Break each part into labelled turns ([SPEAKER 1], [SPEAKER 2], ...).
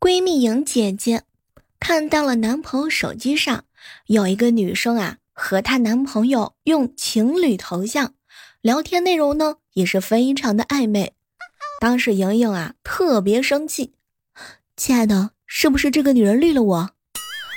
[SPEAKER 1] 闺蜜莹姐姐看到了男朋友手机上有一个女生啊，和她男朋友用情侣头像聊天，内容呢也是非常的暧昧。当时莹莹啊特别生气，亲爱的，是不是这个女人绿了我？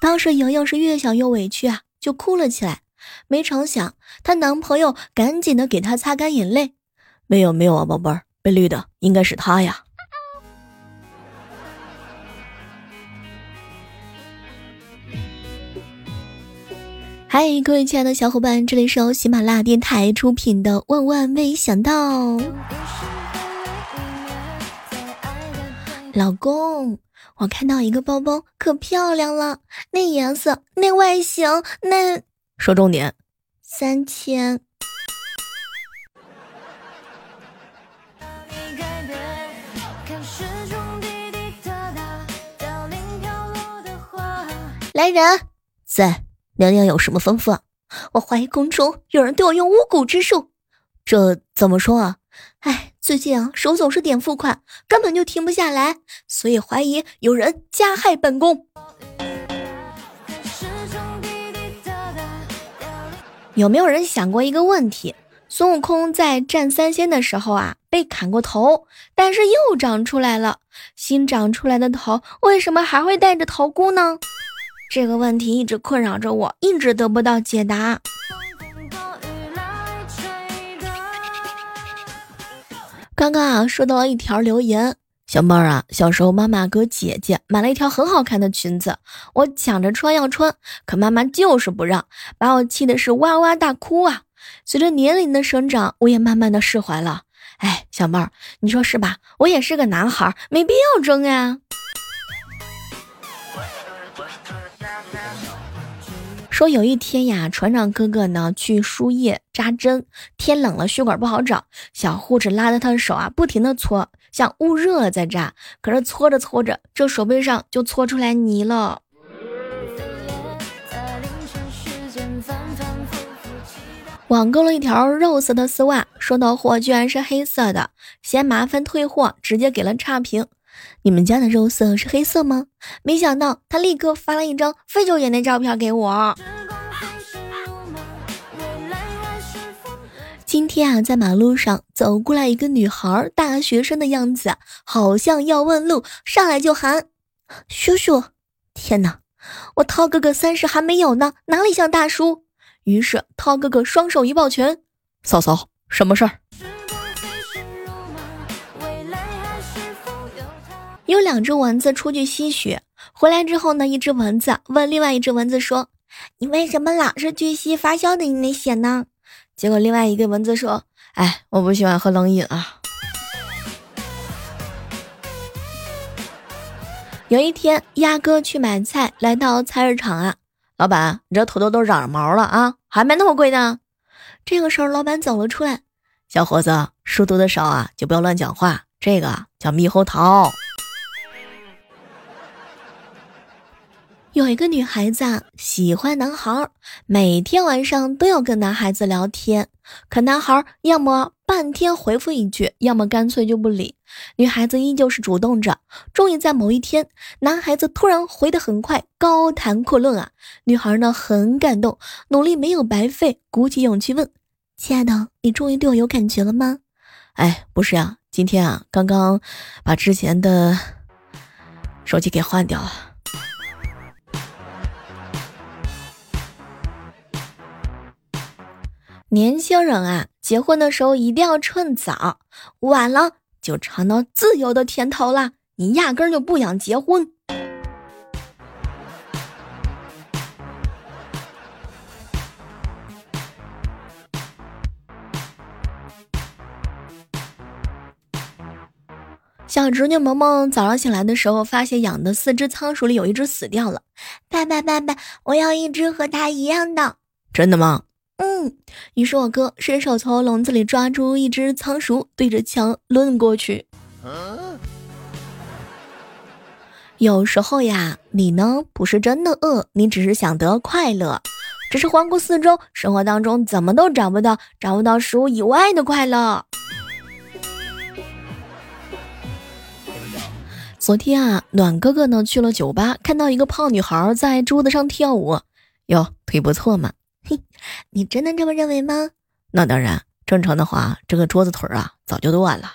[SPEAKER 1] 当时莹莹是越想越委屈啊，就哭了起来。没成想，她男朋友赶紧的给她擦干眼泪，
[SPEAKER 2] 没有没有啊，宝贝儿，被绿的应该是她呀。
[SPEAKER 1] 嗨，各位亲爱的小伙伴，这里是由喜马拉雅电台出品的《万万没想到》。老公，我看到一个包包可漂亮了，那颜色、那外形、那……
[SPEAKER 2] 说重点，
[SPEAKER 1] 三千。来人，
[SPEAKER 2] 在。娘娘有什么吩咐啊？
[SPEAKER 1] 我怀疑宫中有人对我用巫蛊之术，
[SPEAKER 2] 这怎么说啊？
[SPEAKER 1] 哎，最近啊，手总是点付款，根本就停不下来，所以怀疑有人加害本宫。有没有人想过一个问题？孙悟空在战三仙的时候啊，被砍过头，但是又长出来了，新长出来的头为什么还会带着头箍呢？这个问题一直困扰着我，一直得不到解答。刚刚啊，收到了一条留言，
[SPEAKER 2] 小妹儿啊，小时候妈妈给姐姐买了一条很好看的裙子，我抢着穿要穿，可妈妈就是不让，把我气的是哇哇大哭啊。随着年龄的生长，我也慢慢的释怀了。哎，小妹儿，你说是吧？我也是个男孩，没必要争呀。说有一天呀，船长哥哥呢去输液扎针，天冷了血管不好找，小护士拉着他的手啊，不停的搓，像捂热了再扎。可是搓着搓着，这手背上就搓出来泥了。网购了一条肉色的丝袜，收到货居然是黑色的，嫌麻烦退货，直接给了差评。你们家的肉色是黑色吗？没想到他立刻发了一张废旧眼的照片给我。今天啊，在马路上走过来一个女孩，大学生的样子，好像要问路，上来就喊叔叔。天哪，我涛哥哥三十还没有呢，哪里像大叔？于是涛哥哥双手一抱拳，嫂嫂，什么事儿？
[SPEAKER 1] 有两只蚊子出去吸血，回来之后呢，一只蚊子问另外一只蚊子说：“你为什么老是去吸发酵的人的血呢？”结果另外一个蚊子说：“
[SPEAKER 2] 哎，我不喜欢喝冷饮啊。”
[SPEAKER 1] 有一天，鸭哥去买菜，来到菜市场啊，
[SPEAKER 2] 老板，你这土豆都长毛了啊，还卖那么贵呢？
[SPEAKER 1] 这个时候，老板走了出来：“
[SPEAKER 2] 小伙子，书读的少啊，就不要乱讲话。这个叫猕猴桃。”
[SPEAKER 1] 有一个女孩子啊喜欢男孩，每天晚上都要跟男孩子聊天，可男孩要么半天回复一句，要么干脆就不理。女孩子依旧是主动着。终于在某一天，男孩子突然回得很快，高谈阔论啊！女孩呢很感动，努力没有白费，鼓起勇气问：“亲爱的，你终于对我有感觉了吗？”
[SPEAKER 2] 哎，不是呀，今天啊，刚刚把之前的手机给换掉了。
[SPEAKER 1] 年轻人啊，结婚的时候一定要趁早，晚了就尝到自由的甜头了。你压根就不想结婚。小侄女萌萌早上醒来的时候，发现养的四只仓鼠里有一只死掉了。爸爸，爸爸，我要一只和它一样的。
[SPEAKER 2] 真的吗？
[SPEAKER 1] 嗯，于是我哥伸手从笼子里抓出一只仓鼠，对着墙抡过去。有时候呀，你呢不是真的饿，你只是想得快乐，只是环顾四周，生活当中怎么都找不到找不到食物以外的快乐。昨天啊，暖哥哥呢去了酒吧，看到一个胖女孩在桌子上跳舞，哟，腿不错嘛。
[SPEAKER 3] 嘿，你真的这么认为吗？
[SPEAKER 1] 那当然，正常的话，这个桌子腿啊早就断了。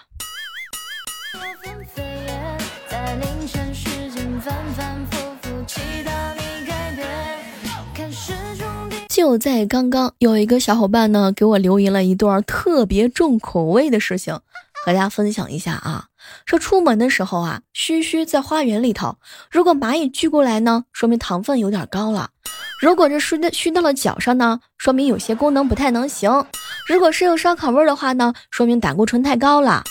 [SPEAKER 1] 就在刚刚，有一个小伙伴呢给我留言了一段特别重口味的事情，和大家分享一下啊。说出门的时候啊，嘘嘘在花园里头，如果蚂蚁聚过来呢，说明糖分有点高了；如果这熏的熏到了脚上呢，说明有些功能不太能行；如果是有烧烤味的话呢，说明胆固醇太高了。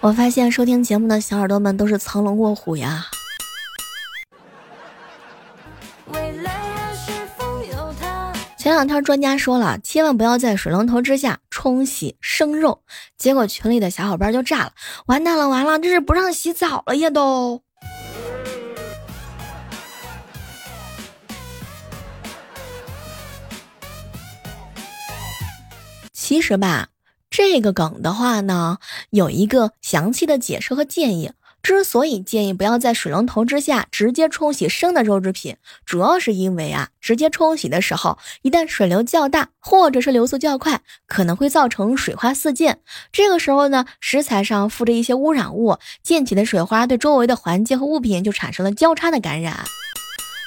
[SPEAKER 1] 我发现收听节目的小耳朵们都是藏龙卧虎呀。前两天专家说了，千万不要在水龙头之下冲洗生肉，结果群里的小伙伴就炸了，完蛋了，完了，这是不让洗澡了呀都。其实吧，这个梗的话呢，有一个详细的解释和建议。之所以建议不要在水龙头之下直接冲洗生的肉制品，主要是因为啊，直接冲洗的时候，一旦水流较大或者是流速较快，可能会造成水花四溅。这个时候呢，食材上附着一些污染物，溅起的水花对周围的环境和物品就产生了交叉的感染。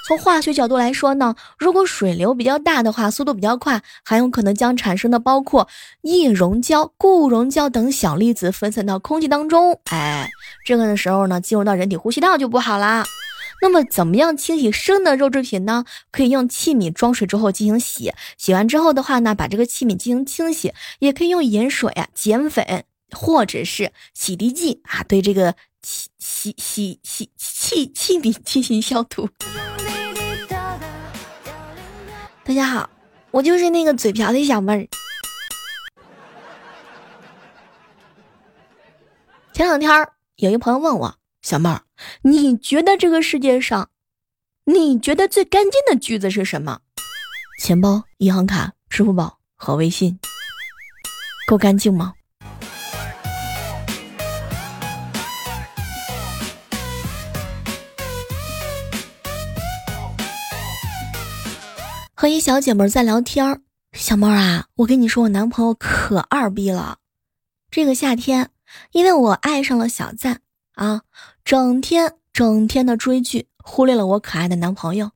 [SPEAKER 1] 从化学角度来说呢，如果水流比较大的话，速度比较快，很有可能将产生的包括液溶胶、固溶胶等小粒子分散到空气当中。哎，这个的时候呢，进入到人体呼吸道就不好啦。那么，怎么样清洗生的肉制品呢？可以用器皿装水之后进行洗，洗完之后的话呢，把这个器皿进行清洗，也可以用盐水啊、碱粉或者是洗涤剂啊，对这个洗洗洗洗器器皿进行消毒。大家好，我就是那个嘴瓢的小妹儿。前两天有一朋友问我，小妹儿，你觉得这个世界上，你觉得最干净的句子是什么？钱包、银行卡、支付宝和微信，够干净吗？和一小姐妹在聊天儿，小妹儿啊，我跟你说，我男朋友可二逼了。这个夏天，因为我爱上了小赞啊，整天整天的追剧，忽略了我可爱的男朋友。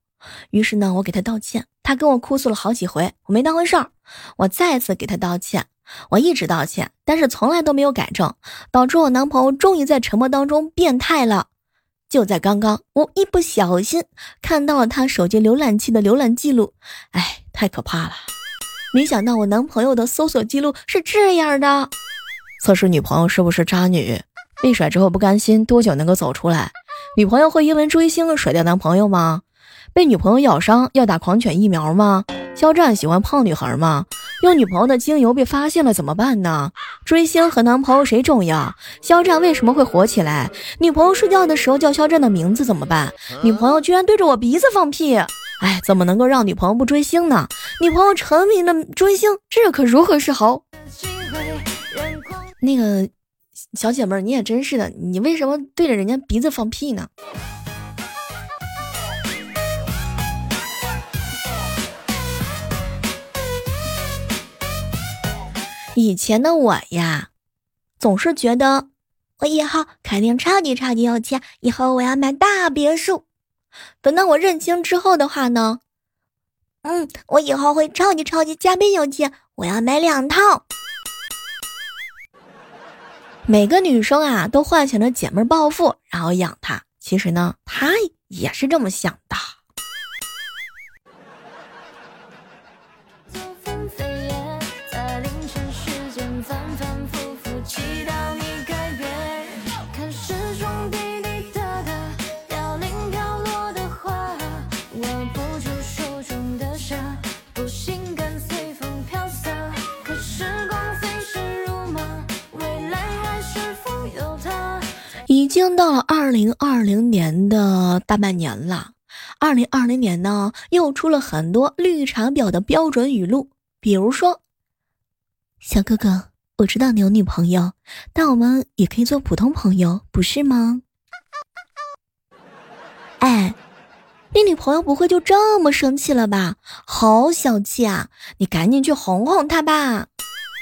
[SPEAKER 1] 于是呢，我给他道歉，他跟我哭诉了好几回，我没当回事儿。我再次给他道歉，我一直道歉，但是从来都没有改正，导致我男朋友终于在沉默当中变态了。就在刚刚，我一不小心看到了他手机浏览器的浏览记录，哎，太可怕了！没想到我男朋友的搜索记录是这样的。测试女朋友是不是渣女？被甩之后不甘心，多久能够走出来？女朋友会因为追星甩掉男朋友吗？被女朋友咬伤要打狂犬疫苗吗？肖战喜欢胖女孩吗？用女朋友的精油被发现了怎么办呢？追星和男朋友谁重要？肖战为什么会火起来？女朋友睡觉的时候叫肖战的名字怎么办？女朋友居然对着我鼻子放屁！哎，怎么能够让女朋友不追星呢？女朋友沉迷了追星，这可如何是好？那个小姐妹儿，你也真是的，你为什么对着人家鼻子放屁呢？以前的我呀，总是觉得我以后肯定超级超级有钱，以后我要买大别墅。等到我认清之后的话呢，嗯，我以后会超级超级加倍有钱，我要买两套。每个女生啊，都幻想着姐妹暴富，然后养她。其实呢，她也是这么想的。已经到了二零二零年的大半年了，二零二零年呢又出了很多绿茶婊的标准语录，比如说：“小哥哥，我知道你有女朋友，但我们也可以做普通朋友，不是吗？哎，你女朋友不会就这么生气了吧？好小气啊！你赶紧去哄哄她吧。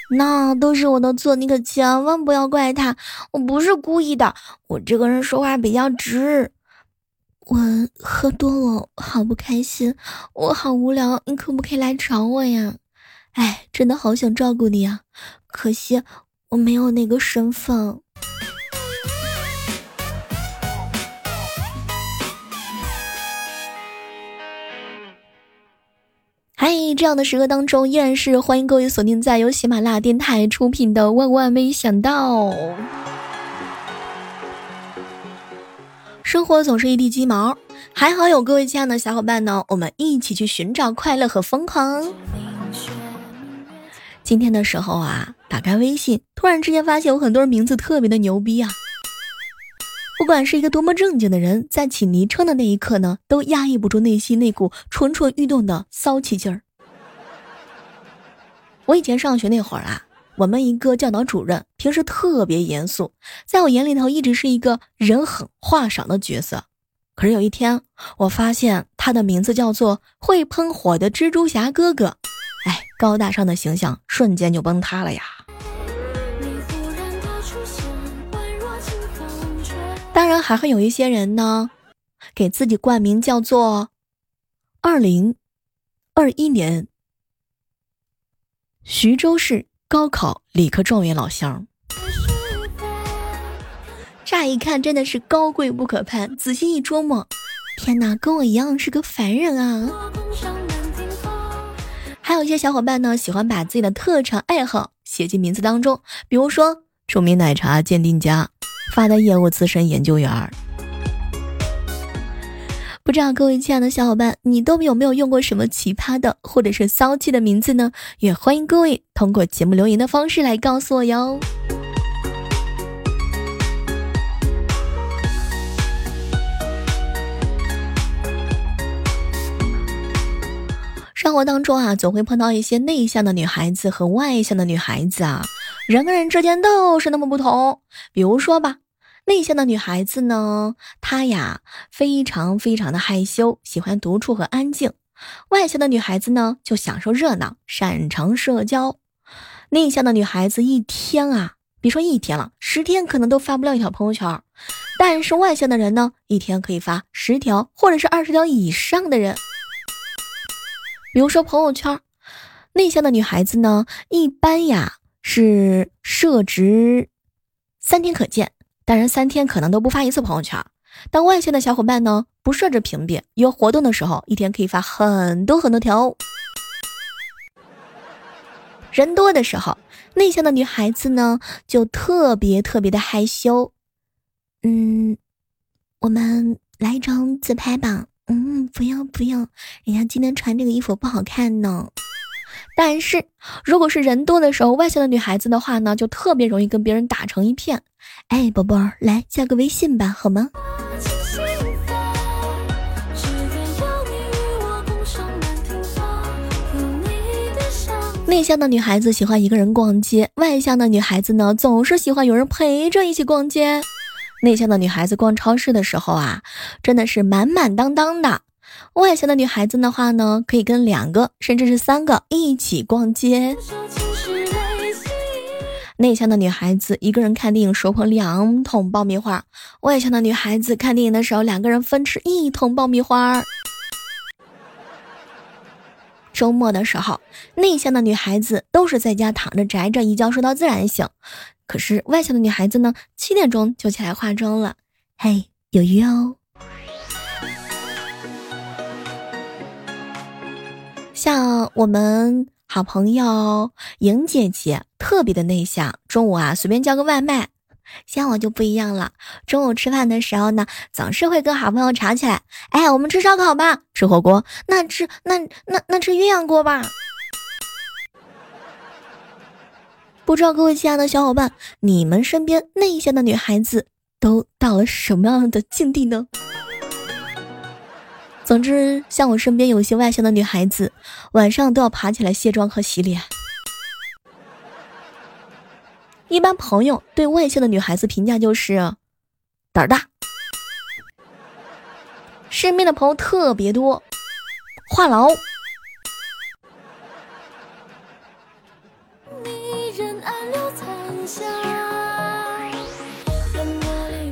[SPEAKER 1] 那都是我的错，你可千万不要怪他，我不是故意的。我这个人说话比较直。我喝多了，好不开心，我好无聊，你可不可以来找我呀？哎，真的好想照顾你啊，可惜我没有那个身份。嗨，这样的时刻当中，依然是欢迎各位锁定在由喜马拉雅电台出品的《万万没想到》。生活总是一地鸡毛，还好有各位亲爱的小伙伴呢，我们一起去寻找快乐和疯狂。今天的时候啊，打开微信，突然之间发现有很多人名字特别的牛逼啊！不管是一个多么正经的人，在起昵称的那一刻呢，都压抑不住内心那股蠢蠢欲动的骚气劲儿。我以前上学那会儿啊，我们一个教导主任平时特别严肃，在我眼里头一直是一个人狠话少的角色。可是有一天，我发现他的名字叫做会喷火的蜘蛛侠哥哥。哎，高大上的形象瞬间就崩塌了呀！当然还会有一些人呢，给自己冠名叫做“二零二一年徐州市高考理科状元老乡”。乍一看真的是高贵不可攀，仔细一琢磨，天哪，跟我一样是个凡人啊！还有一些小伙伴呢，喜欢把自己的特长爱好写进名字当中，比如说著名奶茶鉴定家、发的业务资深研究员。不知道各位亲爱的小伙伴，你都有没有用过什么奇葩的或者是骚气的名字呢？也欢迎各位通过节目留言的方式来告诉我哟。生活当中啊，总会碰到一些内向的女孩子和外向的女孩子啊，人跟人之间都是那么不同。比如说吧，内向的女孩子呢，她呀非常非常的害羞，喜欢独处和安静；外向的女孩子呢，就享受热闹，擅长社交。内向的女孩子一天啊，别说一天了，十天可能都发不了一条朋友圈，但是外向的人呢，一天可以发十条或者是二十条以上的人。比如说朋友圈，内向的女孩子呢，一般呀是设置三天可见，当然三天可能都不发一次朋友圈。当外向的小伙伴呢，不设置屏蔽，有活动的时候，一天可以发很多很多条。人多的时候，内向的女孩子呢就特别特别的害羞。嗯，我们来一张自拍吧。嗯，不要不要，人家今天穿这个衣服不好看呢。但是如果是人多的时候，外向的女孩子的话呢，就特别容易跟别人打成一片。哎，宝贝儿，来加个微信吧，好吗？内向的女孩子喜欢一个人逛街，外向的女孩子呢，总是喜欢有人陪着一起逛街。内向的女孩子逛超市的时候啊，真的是满满当当的；外向的女孩子的话呢，可以跟两个甚至是三个一起逛街。内向的女孩子一个人看电影手捧两桶爆米花，外向的女孩子看电影的时候两个人分吃一桶爆米花。周末的时候，内向的女孩子都是在家躺着宅着，一觉睡到自然醒。可是外向的女孩子呢，七点钟就起来化妆了。嘿，有约哦。像我们好朋友莹姐姐，特别的内向，中午啊随便叫个外卖。像我就不一样了，中午吃饭的时候呢，总是会跟好朋友吵起来。哎，我们吃烧烤吧，吃火锅，那吃那那那吃鸳鸯锅吧。不知道各位亲爱的小伙伴，你们身边内向的女孩子都到了什么样的境地呢？总之，像我身边有些外向的女孩子，晚上都要爬起来卸妆和洗脸。一般朋友对外向的女孩子评价就是胆儿大，身边的朋友特别多，话痨。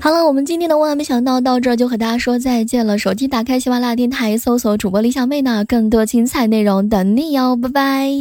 [SPEAKER 1] 好了，我们今天的万万没想到到这儿就和大家说再见了。手机打开喜马拉雅电台，搜索主播李小妹呢，更多精彩内容等你哟，拜拜。